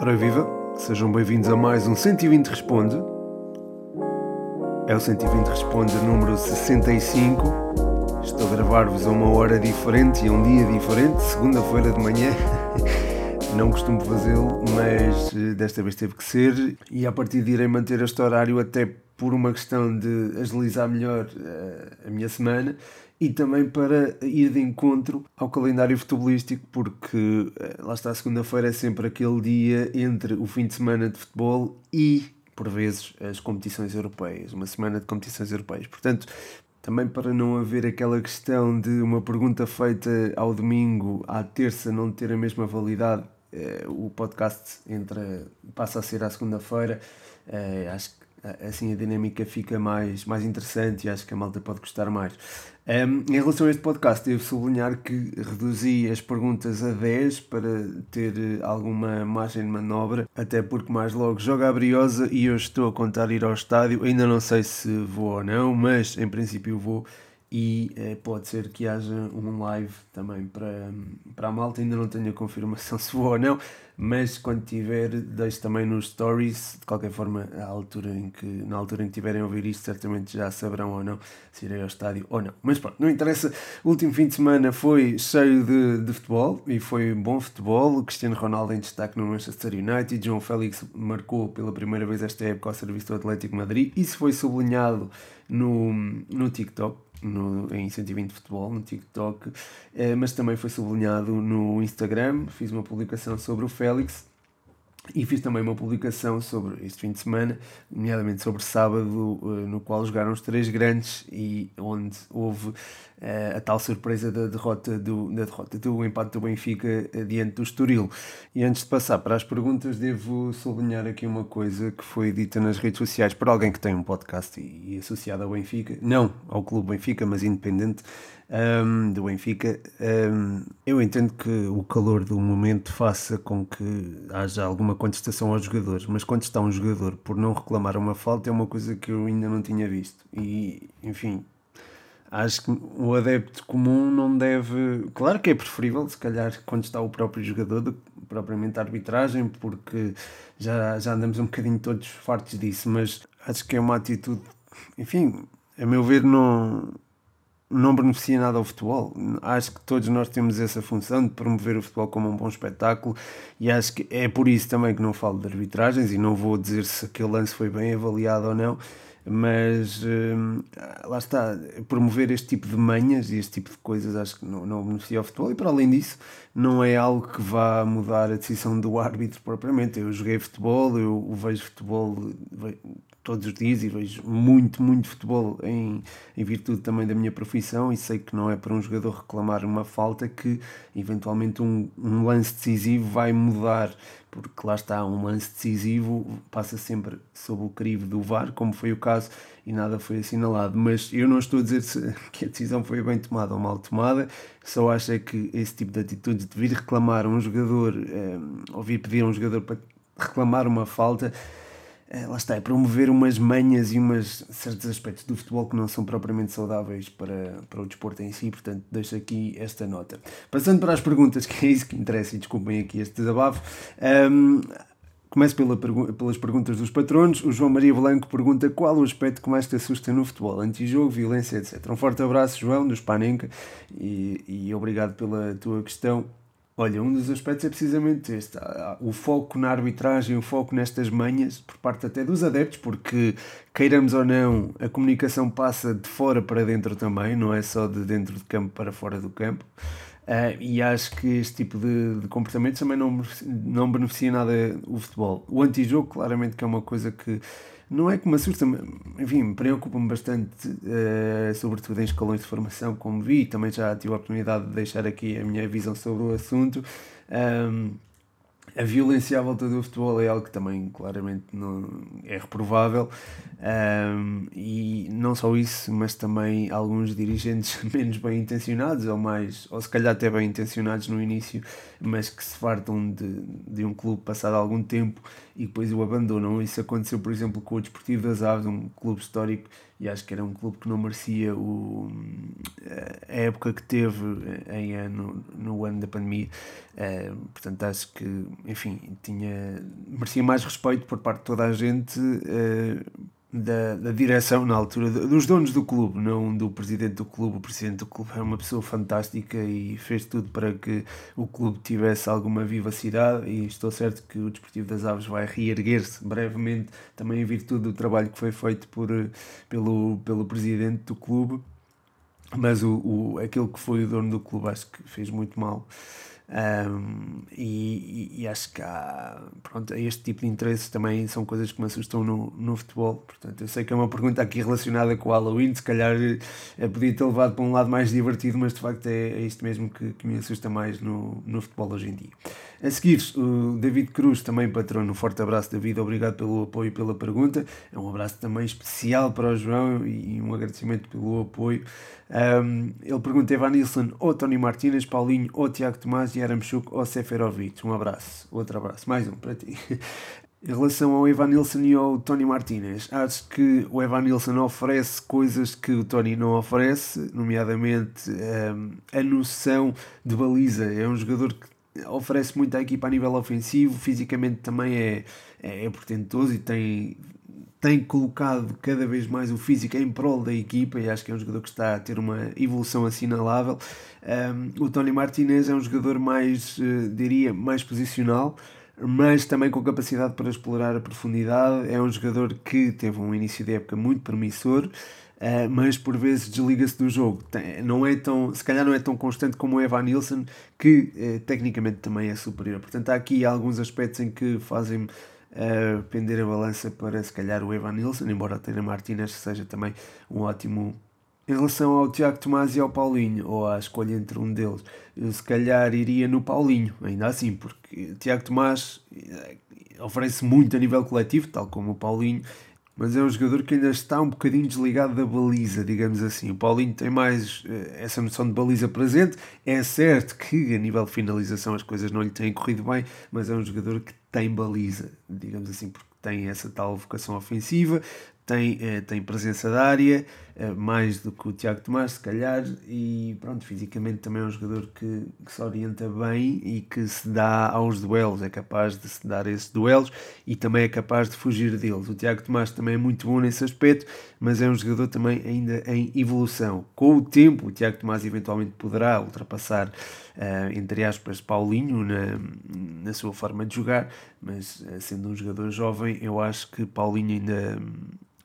Ora viva, sejam bem-vindos a mais um 120 Responde. É o 120 Responde número 65. Estou a gravar-vos a uma hora diferente e a um dia diferente, segunda-feira de manhã. Não costumo fazê-lo, mas eh, desta vez teve que ser. E a partir de irei manter este horário até por uma questão de agilizar melhor uh, a minha semana e também para ir de encontro ao calendário futebolístico, porque uh, lá está, a segunda-feira é sempre aquele dia entre o fim de semana de futebol e, por vezes, as competições europeias, uma semana de competições europeias. Portanto, também para não haver aquela questão de uma pergunta feita ao domingo, à terça não ter a mesma validade, uh, o podcast entra, passa a ser à segunda-feira. Acho assim a dinâmica fica mais, mais interessante e acho que a malta pode gostar mais. Um, em relação a este podcast, devo sublinhar que reduzi as perguntas a 10 para ter alguma margem de manobra, até porque mais logo joga a Briosa e eu estou a contar ir ao estádio. Ainda não sei se vou ou não, mas em princípio vou e eh, pode ser que haja um live também para, para a malta. Ainda não tenho a confirmação se vou ou não, mas quando tiver, deixo também nos stories. De qualquer forma, à altura em que, na altura em que tiverem a ouvir isto, certamente já saberão ou não se irei ao estádio ou não. Mas pronto, não interessa. O último fim de semana foi cheio de, de futebol e foi bom futebol. O Cristiano Ronaldo em destaque no Manchester United. João Félix marcou pela primeira vez esta época ao serviço do Atlético Madrid. Isso foi sublinhado no, no TikTok no, em 120 Futebol, no TikTok, eh, mas também foi sublinhado no Instagram. Fiz uma publicação sobre o Félix e fiz também uma publicação sobre este fim de semana, nomeadamente sobre sábado, eh, no qual jogaram os três grandes e onde houve uh, a tal surpresa da derrota do, da derrota do empate do Benfica uh, diante do Estoril. E antes de passar para as perguntas, devo sublinhar aqui uma coisa que foi dita nas redes sociais por alguém que tem um podcast e, e associado ao Benfica, não ao Clube Benfica, mas independente um, do Benfica. Um, eu entendo que o calor do momento faça com que haja alguma contestação aos jogadores, mas está um jogador por não reclamar uma falta é uma coisa que eu ainda não tinha visto. E, enfim, acho que o adepto comum não deve. Claro que é preferível, se calhar, quando está o próprio jogador, do que propriamente a arbitragem, porque já, já andamos um bocadinho todos fartos disso, mas acho que é uma atitude. Enfim, a meu ver, não não beneficia nada ao futebol. Acho que todos nós temos essa função de promover o futebol como um bom espetáculo e acho que é por isso também que não falo de arbitragens e não vou dizer se aquele lance foi bem avaliado ou não, mas hum, lá está, promover este tipo de manhas e este tipo de coisas acho que não, não beneficia ao futebol e para além disso não é algo que vá mudar a decisão do árbitro propriamente. Eu joguei futebol, eu vejo futebol todos os dias e vejo muito, muito futebol em, em virtude também da minha profissão e sei que não é para um jogador reclamar uma falta que eventualmente um, um lance decisivo vai mudar, porque lá está, um lance decisivo passa sempre sob o crivo do VAR, como foi o caso, e nada foi assinalado. Mas eu não estou a dizer se, que a decisão foi bem tomada ou mal tomada, só acho é que esse tipo de atitudes de vir reclamar um jogador, eh, ou vir pedir a um jogador para reclamar uma falta é, lá está, é promover umas manhas e umas certos aspectos do futebol que não são propriamente saudáveis para, para o desporto em si, portanto deixo aqui esta nota. Passando para as perguntas, que é isso que interessa, e desculpem aqui este desabafo. Um, Começo pela pelas perguntas dos patronos. O João Maria Blanco pergunta qual o aspecto que mais te assusta no futebol, antijogo, violência, etc. Um forte abraço, João, do Spanenka, e, e obrigado pela tua questão. Olha, um dos aspectos é precisamente este: o foco na arbitragem, o foco nestas manhas, por parte até dos adeptos, porque queiramos ou não, a comunicação passa de fora para dentro também, não é só de dentro do campo para fora do campo. Uh, e acho que este tipo de, de comportamento também não, não beneficia nada o futebol. O antijogo, claramente, que é uma coisa que não é que me assusta, enfim, preocupa-me bastante, uh, sobretudo em escalões de formação, como vi, também já tive a oportunidade de deixar aqui a minha visão sobre o assunto. Um, a violência à volta do futebol é algo que também claramente não é reprovável um, e não só isso, mas também alguns dirigentes menos bem intencionados ou mais, ou se calhar até bem intencionados no início, mas que se fartam de, de um clube passado algum tempo e depois o abandonam. Isso aconteceu, por exemplo, com o Desportivo das Aves, um clube histórico e acho que era um clube que não merecia o, a época que teve em ano, no ano da pandemia. Uh, portanto, acho que, enfim, tinha, merecia mais respeito por parte de toda a gente. Uh, da, da direção na altura, dos donos do clube, não do presidente do clube. O presidente do clube é uma pessoa fantástica e fez tudo para que o clube tivesse alguma vivacidade. E estou certo que o Desportivo das Aves vai reerguer-se brevemente, também em virtude do trabalho que foi feito por, pelo, pelo presidente do clube. Mas o, o, aquele que foi o dono do clube acho que fez muito mal. Um, e, e, acho que há, pronto, este tipo de interesses também são coisas que me assustam no, no futebol. Portanto, eu sei que é uma pergunta aqui relacionada com o Halloween, se calhar é, podia ter levado para um lado mais divertido, mas de facto é, é isto mesmo que, que me assusta mais no, no futebol hoje em dia. A seguir, o David Cruz, também patrono. Um forte abraço, David. Obrigado pelo apoio e pela pergunta. É um abraço também especial para o João e um agradecimento pelo apoio. Um, ele pergunta: Evan Nilsson ou Tony Martínez, Paulinho ou Tiago Tomás, Yaramchuk ou Seferovic. Um abraço, outro abraço, mais um para ti. Em relação ao Evan Nilsson e ao Tony Martinez, acho que o Evan Nilsson oferece coisas que o Tony não oferece, nomeadamente um, a noção de baliza. É um jogador que oferece muito à equipa a nível ofensivo, fisicamente também é, é, é portentoso e tem, tem colocado cada vez mais o físico em prol da equipa e acho que é um jogador que está a ter uma evolução assinalável. Um, o Tony Martinez é um jogador mais, uh, diria, mais posicional, mas também com capacidade para explorar a profundidade. É um jogador que teve um início de época muito promissor. Uh, mas por vezes desliga-se do jogo. Não é tão, se calhar não é tão constante como o Evan Nilsson, que uh, tecnicamente também é superior. Portanto, há aqui alguns aspectos em que fazem uh, pender a balança para se calhar o Evan Nilsson, embora a Tena Martinez seja também um ótimo. Em relação ao Tiago Tomás e ao Paulinho, ou à escolha entre um deles, eu se calhar iria no Paulinho, ainda assim, porque Tiago Tomás oferece muito a nível coletivo, tal como o Paulinho, mas é um jogador que ainda está um bocadinho desligado da baliza, digamos assim. O Paulinho tem mais uh, essa noção de baliza presente. É certo que a nível de finalização as coisas não lhe têm corrido bem, mas é um jogador que tem baliza, digamos assim, porque tem essa tal vocação ofensiva, tem, eh, tem presença da área, eh, mais do que o Tiago Tomás, se calhar, e pronto, fisicamente também é um jogador que, que, se orienta bem e que se dá aos duelos, é capaz de se dar esses duelos e também é capaz de fugir deles. O Tiago Tomás também é muito bom nesse aspecto, mas é um jogador também ainda em evolução. Com o tempo, o Tiago Tomás eventualmente poderá ultrapassar, entre aspas, Paulinho na, na sua forma de jogar, mas uh, sendo um jogador jovem, eu acho que Paulinho ainda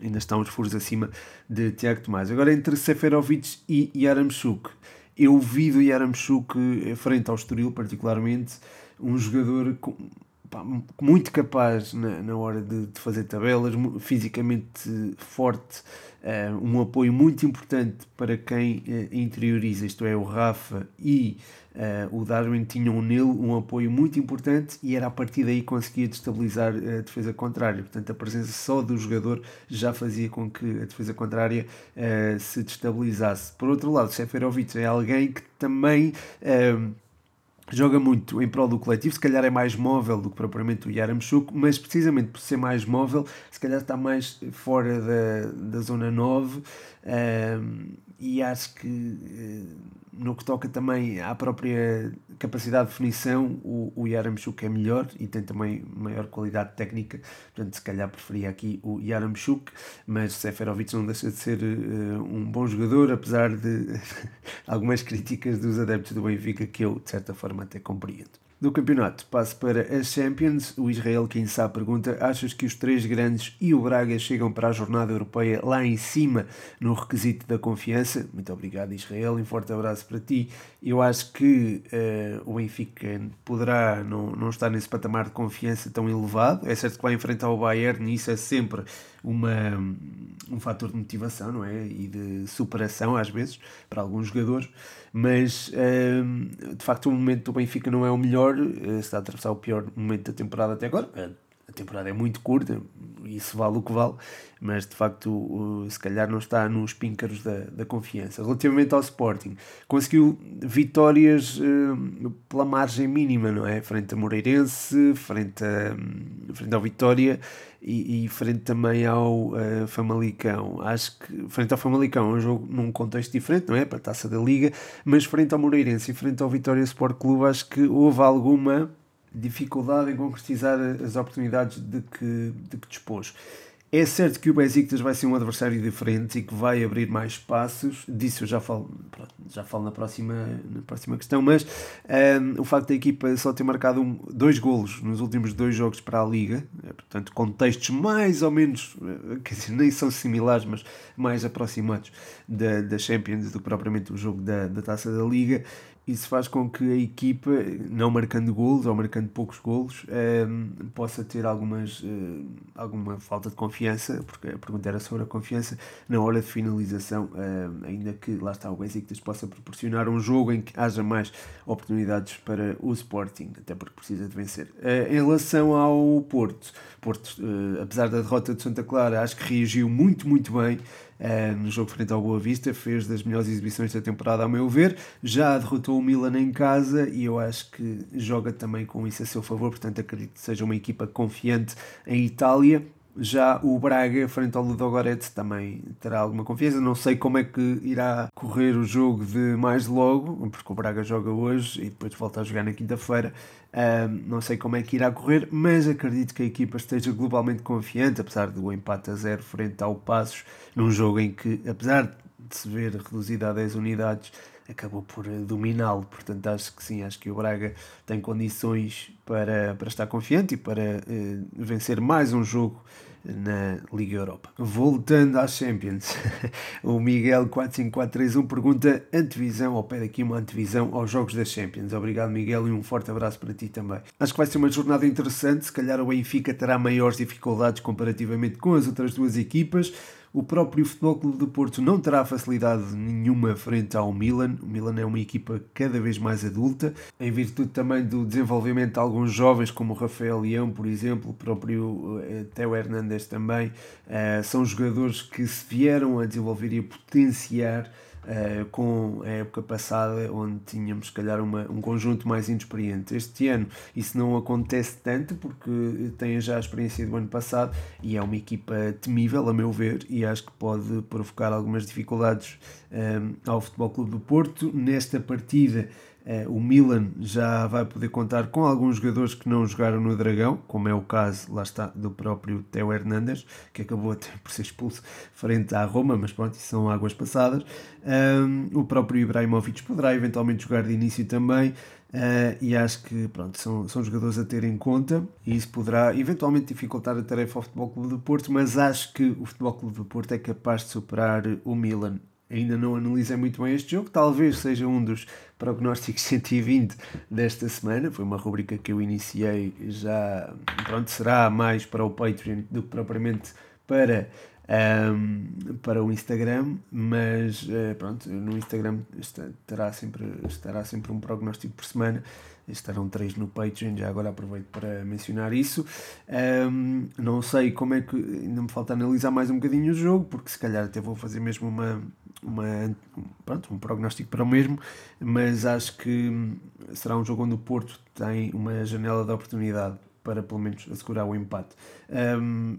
ainda está uns furos acima de Tiago Tomás. Agora entre Seferovic e Yaramchuk. Eu vi do Yaramchuk eh, frente ao Estoril particularmente um jogador com, muito capaz na, na hora de, de, fazer tabelas, fisicamente forte, um apoio muito importante para quem uh, interioriza, isto é, o Rafa e Uh, o Darwin tinham nele um apoio muito importante e era a partir daí que conseguia destabilizar a defesa contrária. Portanto, a presença só do jogador já fazia com que a defesa contrária se destabilizasse. Por outro lado, Seferovic é alguém que também. Joga muito em prol do coletivo, se calhar é mais móvel do que propriamente o Yaramchuk, mas precisamente por ser mais móvel, se calhar está mais fora da, da zona 9 um, e acho que uh, no que toca também à própria capacidade de definição, o, o Yaramchuk é melhor e tem também maior qualidade técnica, portanto, se calhar preferia aqui o Yaramchuk, mas Seferovic não deixa de ser uh, um bom jogador, apesar de algumas críticas dos adeptos do Benfica que eu, de certa forma, até compreendo. Do campeonato, passo para as Champions. O Israel quem sabe pergunta: achas que os três grandes e o Braga chegam para a jornada europeia lá em cima no requisito da confiança? Muito obrigado, Israel. Um forte abraço para ti. Eu acho que uh, o Benfica poderá não, não estar nesse patamar de confiança tão elevado. É certo que vai enfrentar o Bayern e isso é sempre uma, um fator de motivação não é? e de superação, às vezes, para alguns jogadores, mas hum, de facto o momento do Benfica não é o melhor, eh, está a atravessar o pior momento da temporada até agora. A temporada é muito curta, isso vale o que vale, mas de facto se calhar não está nos píncaros da, da confiança. Relativamente ao Sporting, conseguiu vitórias uh, pela margem mínima, não é? Frente a Moreirense, frente, a, frente ao Vitória, e, e frente também ao uh, Famalicão. Acho que frente ao Famalicão é um jogo num contexto diferente, não é? Para a taça da Liga, mas frente ao Moreirense e frente ao Vitória Sport Clube, acho que houve alguma dificuldade em concretizar as oportunidades de que, de que dispôs. É certo que o Besiktas vai ser um adversário diferente e que vai abrir mais espaços, disso eu já falo, já falo na, próxima, na próxima questão, mas um, o facto da equipa só ter marcado um, dois golos nos últimos dois jogos para a Liga, é, portanto contextos mais ou menos, eh, quer dizer, nem são similares, mas mais aproximados da, da Champions do que propriamente o jogo da, da Taça da Liga, isso faz com que a equipa, não marcando golos ou marcando poucos golos, um, possa ter algumas, uh, alguma falta de confiança, porque a pergunta era sobre a confiança na hora de finalização, um, ainda que lá está o Besiktas possa proporcionar um jogo em que haja mais oportunidades para o Sporting, até porque precisa de vencer. Uh, em relação ao Porto, Porto, uh, apesar da derrota de Santa Clara, acho que reagiu muito, muito bem uh, no jogo frente ao Boa Vista, fez das melhores exibições da temporada, ao meu ver. Já derrotou o Milan em casa e eu acho que joga também com isso a seu favor, portanto acredito que seja uma equipa confiante em Itália. Já o Braga, frente ao Ludogorets, também terá alguma confiança. Não sei como é que irá correr o jogo de mais logo, porque o Braga joga hoje e depois volta a jogar na quinta-feira. Não sei como é que irá correr, mas acredito que a equipa esteja globalmente confiante, apesar do empate a zero frente ao Passos, num jogo em que, apesar de se ver reduzida a 10 unidades, acabou por eh, dominá-lo. Portanto, acho que sim, acho que o Braga tem condições para, para estar confiante e para uh, vencer mais um jogo na Liga Europa. Voltando às Champions, o Miguel 45431 pergunta antevisão, ou pede aqui uma antevisão aos jogos das Champions. Obrigado Miguel e um forte abraço para ti também. Acho que vai ser uma jornada interessante, se calhar o Benfica terá maiores dificuldades comparativamente com as outras duas equipas, o próprio Futebol Clube do Porto não terá facilidade nenhuma frente ao Milan. O Milan é uma equipa cada vez mais adulta, em virtude também do desenvolvimento de alguns jovens, como o Rafael Leão, por exemplo, o próprio uh, Teo Hernandes também. Uh, são jogadores que se vieram a desenvolver e a potenciar Uh, com a época passada, onde tínhamos, se calhar, uma, um conjunto mais inexperiente. Este ano isso não acontece tanto, porque tem já a experiência do ano passado e é uma equipa temível, a meu ver, e acho que pode provocar algumas dificuldades um, eh, ao Futebol Clube do Porto. Nesta partida o Milan já vai poder contar com alguns jogadores que não jogaram no Dragão, como é o caso, lá está, do próprio Theo Hernandes, que acabou até por ser expulso frente à Roma, mas pronto, isso são águas passadas. Um, o próprio Ibrahimovic poderá eventualmente jogar de início também. Uh, e acho que pronto, são, são jogadores a ter em conta e isso poderá eventualmente dificultar a tarefa ao Futebol Clube do Porto, mas acho que o Futebol Clube do Porto é capaz de superar o Milan ainda não analisei muito bem este jogo, talvez seja um dos prognósticos 120 desta semana. Foi uma rubrica que eu iniciei já, pronto, será mais para o Patreon do que propriamente para, um, para o Instagram, mas uh, pronto, no Instagram estará sempre, estará sempre um prognóstico por semana estarão três no Patreon, já agora aproveito para mencionar isso. Um, não sei como é que. Ainda me falta analisar mais um bocadinho o jogo, porque se calhar até vou fazer mesmo uma, uma, pronto, um prognóstico para o mesmo, mas acho que será um jogo onde o Porto tem uma janela de oportunidade para pelo menos assegurar o empate. Um,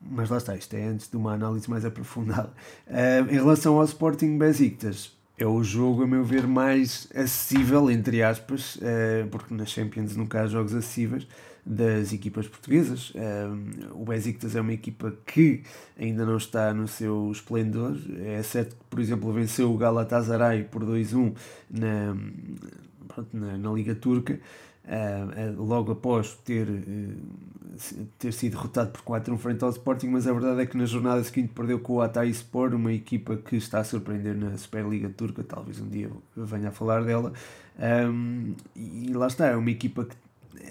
mas lá está, isto é antes de uma análise mais aprofundada. Um, em relação ao Sporting Besiktas, é o jogo, a meu ver, mais acessível, entre aspas, uh, porque na Champions nunca há jogos acessíveis das equipas portuguesas. Um, o Besiktas é uma equipa que ainda não está no seu esplendor. É certo que, por exemplo, venceu o Galatasaray por 2-1 na, na, na Liga Turca. Uh, logo após ter, uh, ter sido derrotado por 4-1 frente ao Sporting, mas a verdade é que na jornada seguinte perdeu com o Atay Sport, uma equipa que está a surpreender na Superliga Turca, talvez um dia venha a falar dela. Um, e lá está, é uma equipa que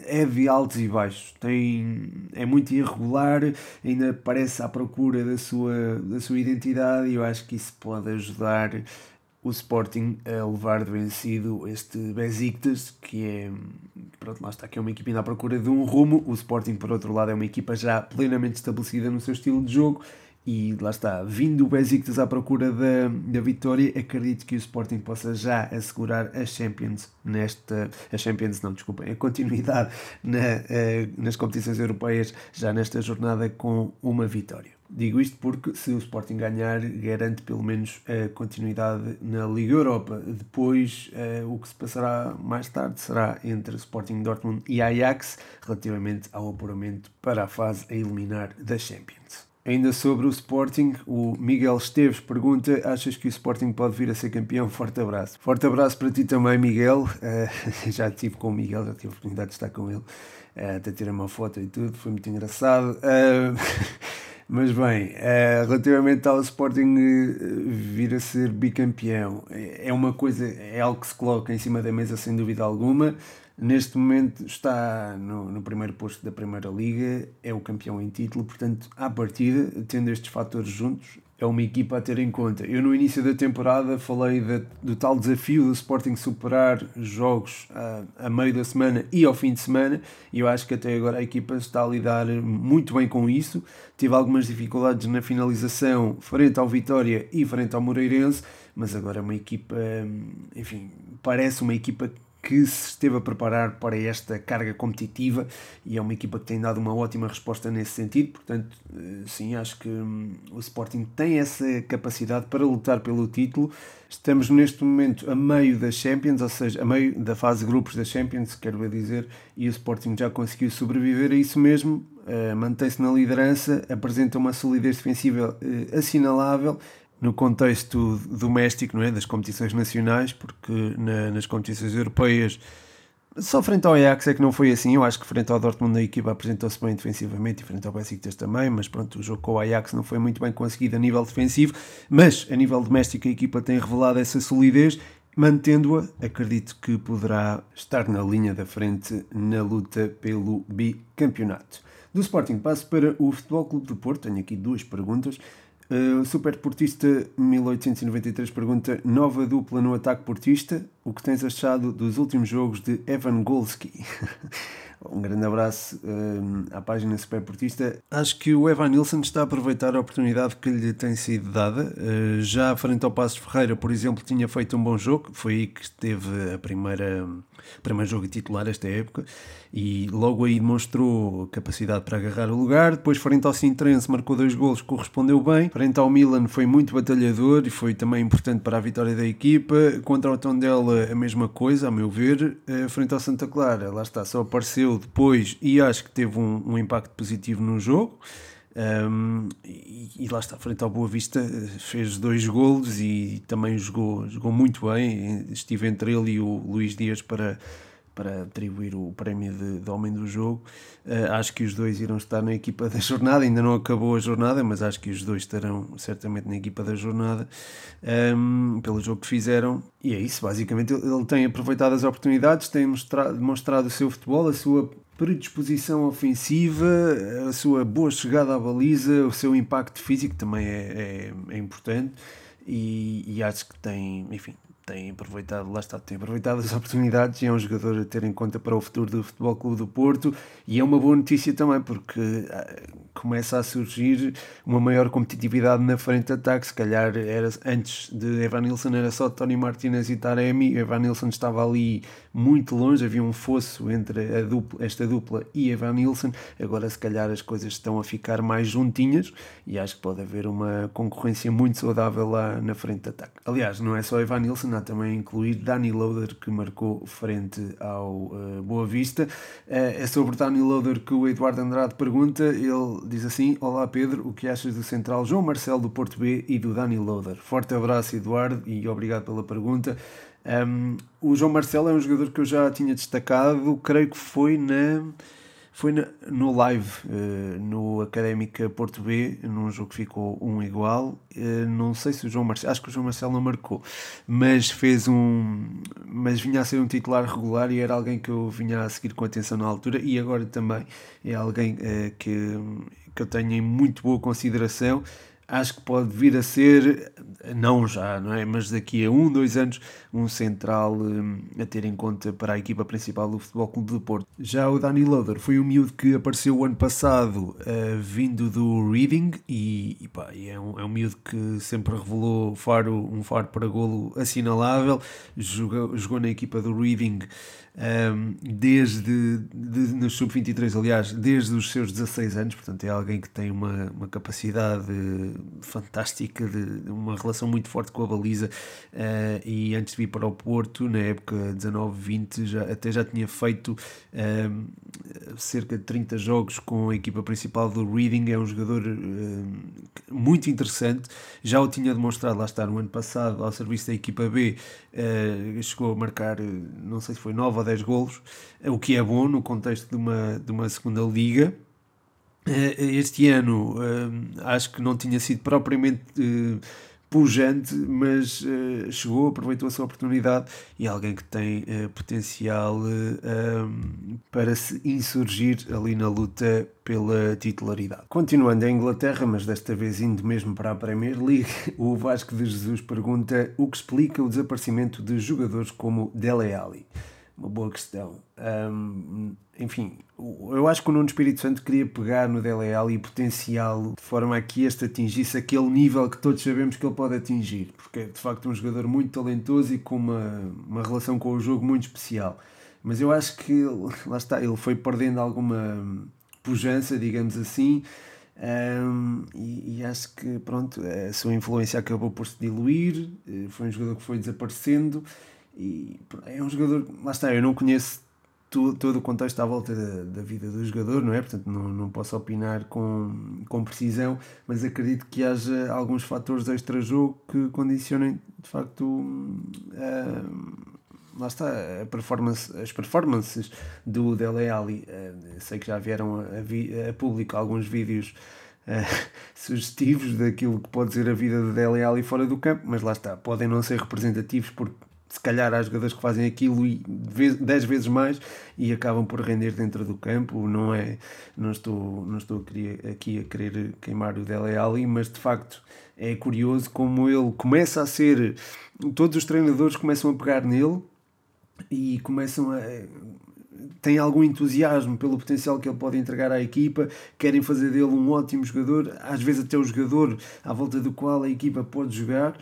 é de altos e baixos, tem, é muito irregular, ainda parece à procura da sua, da sua identidade e eu acho que isso pode ajudar o Sporting a levar de vencido este Besiktas, que é, pronto, lá está, que é uma equipa ainda à procura de um rumo, o Sporting por outro lado é uma equipa já plenamente estabelecida no seu estilo de jogo e lá está, vindo o Besiktas à procura da, da vitória, acredito que o Sporting possa já assegurar a Champions nesta, a Champions não, desculpem, a continuidade na, uh, nas competições europeias já nesta jornada com uma vitória. Digo isto porque se o Sporting ganhar, garante pelo menos a continuidade na Liga Europa. Depois, uh, o que se passará mais tarde será entre Sporting Dortmund e Ajax, relativamente ao apuramento para a fase a eliminar da Champions. Ainda sobre o Sporting, o Miguel Esteves pergunta: achas que o Sporting pode vir a ser campeão? Forte abraço. Forte abraço para ti também, Miguel. Uh, já estive com o Miguel, já tive a oportunidade de estar com ele, uh, até tirar uma foto e tudo, foi muito engraçado. Uh, mas bem, relativamente ao Sporting vir a ser bicampeão, é uma coisa, é algo que se coloca em cima da mesa sem dúvida alguma. Neste momento está no, no, primeiro posto da Primeira Liga, é o campeão em título, portanto, à partida, tendo estes fatores juntos, é uma equipa a ter em conta. Eu, no início da temporada, falei de, do tal desafio do Sporting superar jogos a, a, meio da semana e ao fim de semana, e eu acho que até agora a equipa está a lidar muito bem com isso. Tive algumas dificuldades na finalização frente ao Vitória e frente ao Moreirense, mas agora é uma equipa, enfim, parece uma equipa que se esteve a preparar para esta carga competitiva e é uma equipa que tem dado uma ótima resposta nesse sentido. Portanto, eh, sim, acho que hum, o Sporting tem essa capacidade para lutar pelo título. Estamos neste momento a meio da Champions, ou seja, a meio da fase grupos da Champions, quero dizer, e o Sporting já conseguiu sobreviver a isso mesmo. Uh, mantém-se na liderança, apresenta uma solidez defensiva uh, assinalável no contexto doméstico, não é? das competições nacionais, porque na, nas competições europeias só frente ao Ajax é que não foi assim. Eu acho que frente ao Dortmund a equipa apresentou-se bem defensivamente e frente ao Besiktas também, mas pronto, o jogo com o Ajax não foi muito bem conseguido a nível defensivo, mas a nível doméstico a equipa tem revelado essa solidez. Mantendo-a, acredito que poderá estar na linha da frente na luta pelo bicampeonato. Do Sporting passo para o Futebol Clube do Porto. Tenho aqui duas perguntas. Uh, o Super Portista 1893 pergunta: Nova dupla no ataque portista? O que tens achado dos últimos jogos de Evan Golski? um grande abraço uh, à página Super Portista. Acho que o Evan Nilsson está a aproveitar a oportunidade que lhe tem sido dada. Uh, já frente ao Passos Ferreira, por exemplo, tinha feito um bom jogo. Foi aí que teve a primeira primeiro jogo titular esta época e logo aí demonstrou capacidade para agarrar o lugar. Depois, frente ao Sintrense, marcou dois golos, correspondeu bem. Frente ao Milan, foi muito batalhador e foi também importante para a vitória da equipa. Contra o Tondela, a mesma coisa, a meu ver. Eh, frente ao Santa Clara, lá está, só apareceu depois e acho que teve um, um impacto positivo no jogo. Um, e, e, lá está, frente ao Boa Vista, fez dois golos e também jogou, jogou muito bem. Estive entre ele e o Luís Dias para, para atribuir o prémio de, de homem do jogo. Uh, acho que os dois irão estar na equipa da jornada, ainda não acabou a jornada, mas acho que os dois estarão certamente na equipa da jornada um, pelo jogo que fizeram. E é isso, basicamente. Ele tem aproveitado as oportunidades, tem mostrado, demonstrado o seu futebol, a sua predisposição ofensiva, a sua boa chegada à baliza, o seu impacto físico também é, é, é importante e, e, acho que tem, enfim, tem aproveitado, lá está, tem aproveitado as oportunidades e é um jogador a ter em conta para o futuro do Futebol Clube do Porto e é uma boa notícia também porque ah, começa a surgir uma maior competitividade na frente de ataque, se calhar era, antes de Evan Nilsson era só Tony Martinez e Taremi, Evan Nilsson estava ali muito longe, havia um fosso entre dupla, esta dupla e Evan Nilsson, agora se calhar as coisas estão a ficar mais juntinhas e acho que pode haver uma concorrência muito saudável lá na frente de ataque. Aliás, não é só Evan Nilsson, há também incluir Danny Loader que marcou frente ao uh, Boa Vista. Uh, é sobre Danny Loader que o Eduardo Andrade pergunta, ele diz assim, Olá Pedro, o que achas do central João Marcelo do Porto B e do Danny Loader? Forte abraço Eduardo e obrigado pela pergunta. Um, o João Marcelo é um jogador que eu já tinha destacado, creio que foi na foi no live uh, no Académica Porto B, num jogo que ficou um igual. Uh, não sei se o João Marcelo, acho que o João Marcelo não marcou, mas fez um. Mas vinha a ser um titular regular e era alguém que eu vinha a seguir com atenção na altura e agora também é alguém uh, que, que eu tenho em muito boa consideração acho que pode vir a ser, não já, não é? Mas daqui a um, dois anos, um central um, a ter em conta para a equipa principal do Futebol Clube do Porto. Já o Dani Loader foi um miúdo que apareceu o ano passado uh, vindo do Reading e, e, pá, é, um, é um miúdo que sempre revelou faro, um faro para golo assinalável, jogou, jogou na equipa do Reading desde de, no sub-23, aliás, desde os seus 16 anos, portanto é alguém que tem uma, uma capacidade fantástica, de, uma relação muito forte com a baliza. Uh, e antes de vir para o Porto, na época 19-20, já, até já tinha feito um, cerca de 30 jogos com a equipa principal do Reading, é um jogador um, muito interessante, já o tinha demonstrado lá está no ano passado ao serviço da equipa B, uh, chegou a marcar, não sei se foi 9 ou 10 golos, o que é bom no contexto de uma, de uma segunda liga. Eh, este ano eh, acho que não tinha sido propriamente eh, pujante, mas chegou, aproveitou a sua oportunidade e é alguém que tem potencial para se insurgir ali na luta pela titularidade. Continuando em Inglaterra, mas desta vez indo mesmo para a Premier League, o Vasco de Jesus pergunta o que explica o desaparecimento de jogadores como Dele Alli uma boa questão. Um, enfim, eu acho que o Nuno Espírito Santo queria pegar no Dele Alli e potenciá-lo de forma a que este atingisse aquele nível que todos sabemos que ele pode atingir, porque é de facto um jogador muito talentoso e com uma, uma relação com o jogo muito especial. Mas eu acho que, lá está, ele foi perdendo alguma pujança, digamos assim, um, e, e, acho que, pronto, a sua influência acabou por se diluir, eh, foi um jogador que foi desaparecendo e é um jogador, lá está, eu não conheço todo, todo o contexto à volta da, da vida do jogador, não é? Portanto, não, não posso opinar com, com precisão, mas acredito que haja alguns fatores extra-jogo que condicionem de facto. Uh, lá está, performance, as performances do Dele Alli. Uh, sei que já vieram a, a, a público alguns vídeos uh, sugestivos daquilo que pode ser a vida de Dele Alli fora do campo, mas lá está, podem não ser representativos porque se calhar há jogadores que fazem aquilo e 10 vezes mais e acabam por render dentro do campo. Não é, não estou, não estou aqui a querer queimar o Dele Alli, mas de facto é curioso como ele começa a ser. Todos os treinadores começam a pegar nele e começam a. têm algum entusiasmo pelo potencial que ele pode entregar à equipa, querem fazer dele um ótimo jogador, às vezes até o jogador à volta do qual a equipa pode jogar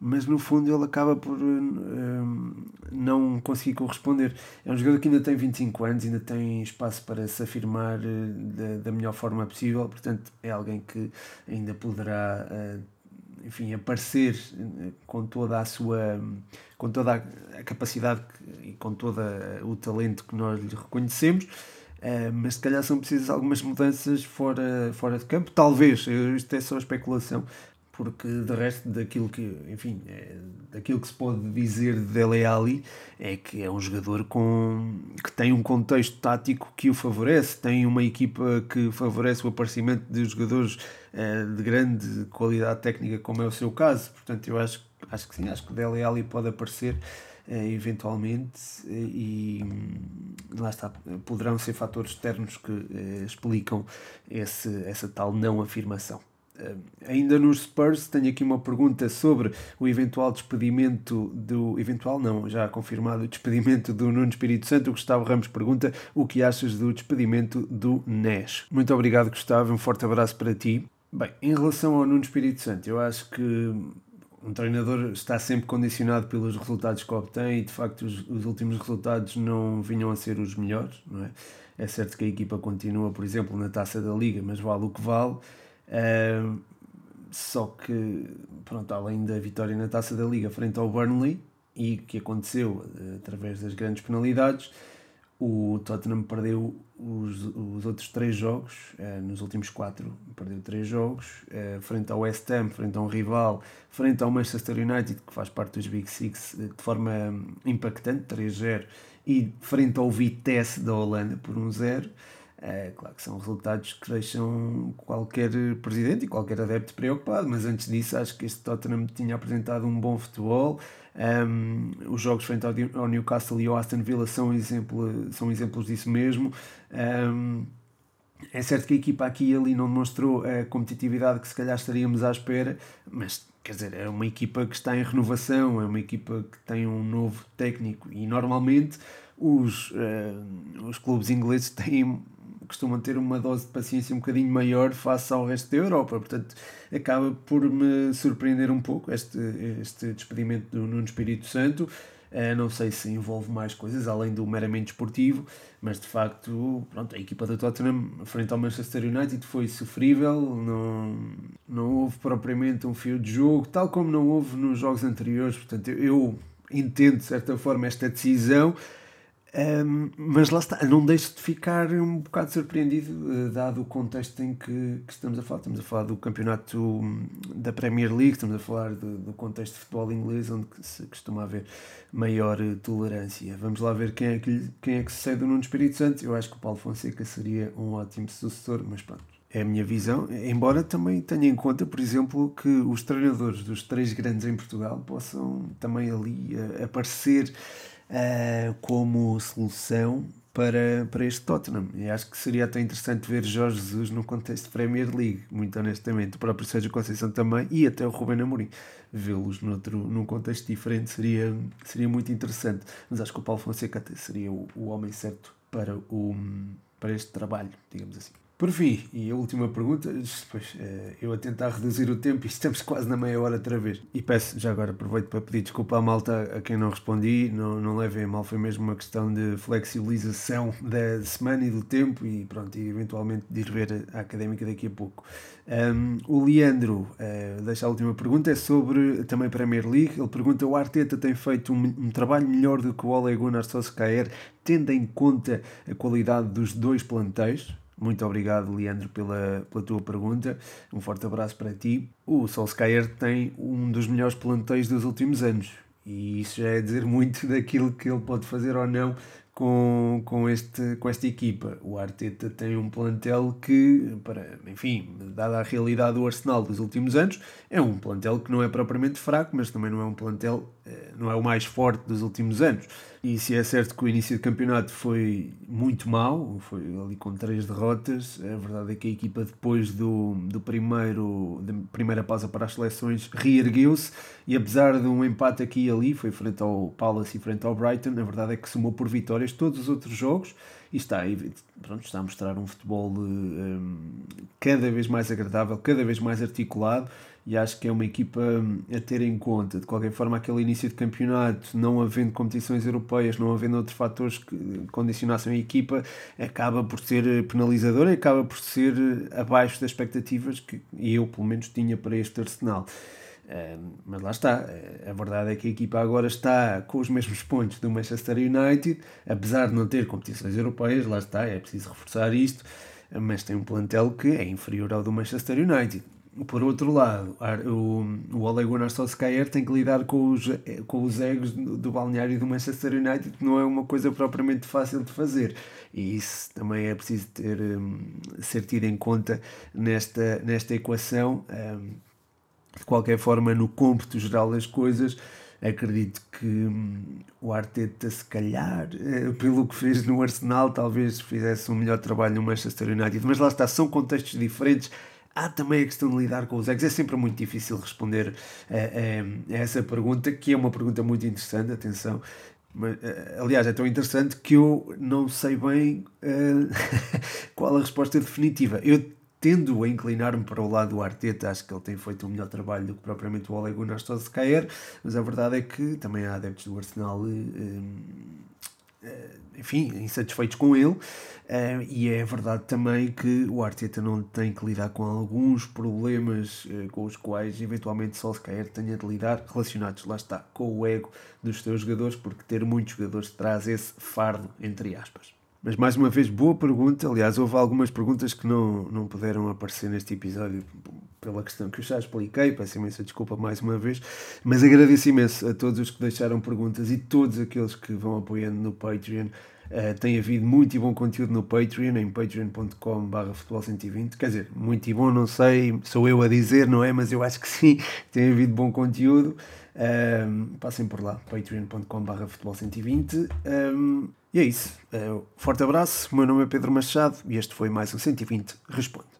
mas no fundo ele acaba por um, não conseguir corresponder. É um jogador que ainda tem 25 anos, ainda tem espaço para se afirmar uh, da, da, melhor forma possível, portanto é alguém que ainda poderá uh, enfim, aparecer uh, com toda a sua com toda a capacidade e com todo o talento que nós lhe reconhecemos. mas se calhar são precisas algumas mudanças fora, fora de campo, talvez, isto é só especulação, porque de resto daquilo que, enfim, é, daquilo que se pode dizer de Dele Alli é que é um jogador com que tem um contexto tático que o favorece, tem uma equipa que favorece o aparecimento de jogadores é, de grande qualidade técnica, como é o seu caso. Portanto, eu acho, acho que sim, acho que Dele Alli pode aparecer é, eventualmente e lá está, poderão ser fatores externos que explicam esse, essa tal não afirmação. Uh, ainda nos Spurs, tenho aqui uma pergunta sobre o eventual despedimento do. Eventual não, já confirmado o despedimento do Nuno Espírito Santo. O Gustavo Ramos pergunta o que achas do despedimento do Nash. Muito obrigado, Gustavo. Um forte abraço para ti. Bem, em relação ao Nuno Espírito Santo, eu acho que um treinador está sempre condicionado pelos resultados que obtém e de facto os, os últimos resultados não vinham a ser os melhores, não é? É certo que a equipa continua, por exemplo, na taça da Liga, mas vale o que vale. Só que, pronto, além da vitória na taça da Liga frente ao Burnley, e que aconteceu uh, através das grandes penalidades, o Tottenham perdeu os, os outros três jogos, uh, nos últimos quatro, perdeu três jogos, uh, frente ao West Ham, frente a um rival, frente ao Manchester United, que faz parte dos Big Six, de forma um, impactante, 3-0, e frente ao Vitesse da Holanda por 1-0. É, claro que são resultados que deixam qualquer presidente e qualquer adepto preocupado, mas antes disso acho que este Tottenham tinha apresentado um bom futebol. Um, os jogos frente ao Newcastle e ao Aston Villa são, exemplo, são exemplos disso mesmo. Um, É certo que a equipa aqui e ali não demonstrou a competitividade que se calhar estaríamos à espera, mas quer dizer, é uma equipa que está em renovação, é uma equipa que tem um novo técnico e normalmente os, uh, os clubes ingleses têm costumam ter uma dose de paciência um bocadinho maior face ao resto da Europa. Portanto, acaba por me surpreender um pouco este, este despedimento do Nuno Espírito Santo. Uh, não sei se envolve mais coisas além do meramente esportivo, mas de facto pronto, a equipa do Tottenham frente ao Manchester United foi sofrível, não, não houve propriamente um fio de jogo, tal como não houve nos jogos anteriores. Portanto, eu entendo de certa forma esta decisão. Um, mas lá está, não deixo de ficar um bocado surpreendido, uh, dado o contexto em que, que, estamos a falar. Estamos a falar do campeonato hum, da Premier League, estamos a falar de, do contexto de futebol inglês, onde se costuma haver maior uh, tolerância. Vamos lá ver quem é que, quem é que sucede no Espírito Santo. Eu acho que o Paulo Fonseca seria um ótimo sucessor, mas pronto. É a minha visão, embora também tenha em conta, por exemplo, que os treinadores dos três grandes em Portugal possam também ali uh, aparecer uh, como solução para, para este Tottenham. E acho que seria até interessante ver Jorge Jesus no contexto de Premier League, muito honestamente. O próprio Sérgio Conceição também e até o Ruben Amorim. Vê-los num contexto diferente seria, seria muito interessante. Mas acho que o Paulo Fonseca seria o, o homem certo para, o, para este trabalho, digamos assim. Por fim, e a última pergunta, depois, eh, eu a tentar reduzir o tempo e estamos quase na meia hora outra vez. E peço, já agora aproveito para pedir desculpa à malta a quem não respondi, não, não levem mal, foi mesmo uma questão de flexibilização da semana e do tempo e pronto, e eventualmente de ir ver a académica daqui a pouco. Um, o Leandro uh, deixa a última pergunta, é sobre também Premier League. Ele pergunta: o Arteta tem feito um, um trabalho melhor do que o Ole Gunnar Solskjaer, tendo em conta a qualidade dos dois plantéis? Muito obrigado, Leandro, pela, pela tua pergunta. Um forte abraço para ti. O Solskjaer tem um dos melhores planteios dos últimos anos. E isso já é dizer muito daquilo que ele pode fazer ou não com, com, este, com esta equipa. O Arteta tem um plantel que, para, enfim, dada a realidade do Arsenal dos últimos anos, é um plantel que não é propriamente fraco, mas também não é um plantel, eh, não é o mais forte dos últimos anos. E se é certo que o início do campeonato foi muito mau, foi ali com três derrotas, a verdade é que a equipa depois do, do primeiro, da primeira pausa para as seleções reergueu-se e apesar de um empate aqui e ali, foi frente ao Palace e frente ao Brighton, a verdade é que somou por vitórias todos os outros jogos e está, pronto, está a mostrar um futebol um, cada vez mais agradável, cada vez mais articulado e acho que é uma equipa hum, a ter em conta. De qualquer forma, aquele início de campeonato, não havendo competições europeias, não havendo outros fatores que condicionassem a equipa, acaba por ser penalizador e acaba por ser abaixo das expectativas que eu, pelo menos, tinha para este Arsenal. Uh, mas lá está, a verdade é que a equipa agora está com os mesmos pontos do Manchester United, apesar de não ter competições europeias, lá está, é preciso reforçar isto, mas tem um plantel que é inferior ao do Manchester United. Por outro lado, o, o Ole Gunnar Solskjaer tem que lidar com os, com os egos do, balneário do Manchester United, que não é uma coisa propriamente fácil de fazer. E isso também é preciso ter, um, ser tido em conta nesta, nesta equação. Um, de qualquer forma, no cômputo geral das coisas, acredito que hum, o Arteta, se calhar, eh, pelo que fez no Arsenal, talvez fizesse um melhor trabalho no Manchester United. Mas lá está, são contextos diferentes Há também a questão de lidar com os egos. É sempre muito difícil responder a, a, a essa pergunta, que é uma pergunta muito interessante, atenção. Mas, eh, aliás, é tão interessante que eu não sei bem uh, qual a resposta definitiva. Eu tendo a inclinar-me para o lado do Arteta, acho que ele tem feito um melhor trabalho do que propriamente o Ole Gunnar Solskjaer, mas a verdade é que também há adeptos do Arsenal uh, enfim, insatisfeitos com ele. Uh, e é verdade também que o Arteta não tem que lidar com alguns problemas uh, com os quais eventualmente Solskjaer tenha de lidar, relacionados, lá está, com o ego dos seus jogadores, porque ter muitos jogadores traz esse fardo, entre aspas. Mas mais uma vez, boa pergunta. Aliás, houve algumas perguntas que não, não puderam aparecer neste episódio pela questão que eu já expliquei. Peço imensa desculpa mais uma vez. Mas agradeço imenso a todos os que deixaram perguntas e todos aqueles que vão apoiando no Patreon. Uh, tem havido muito e bom conteúdo no Patreon, em patreon.com.br futebol 120. Quer dizer, muito e bom, não sei, sou eu a dizer, não é? Mas eu acho que sim, tem havido bom conteúdo. Um, passem por lá, patreon.com.br futebol 120. Um, e é isso. Uh, forte abraço, meu nome é Pedro Machado e este foi mais um 120 Responde.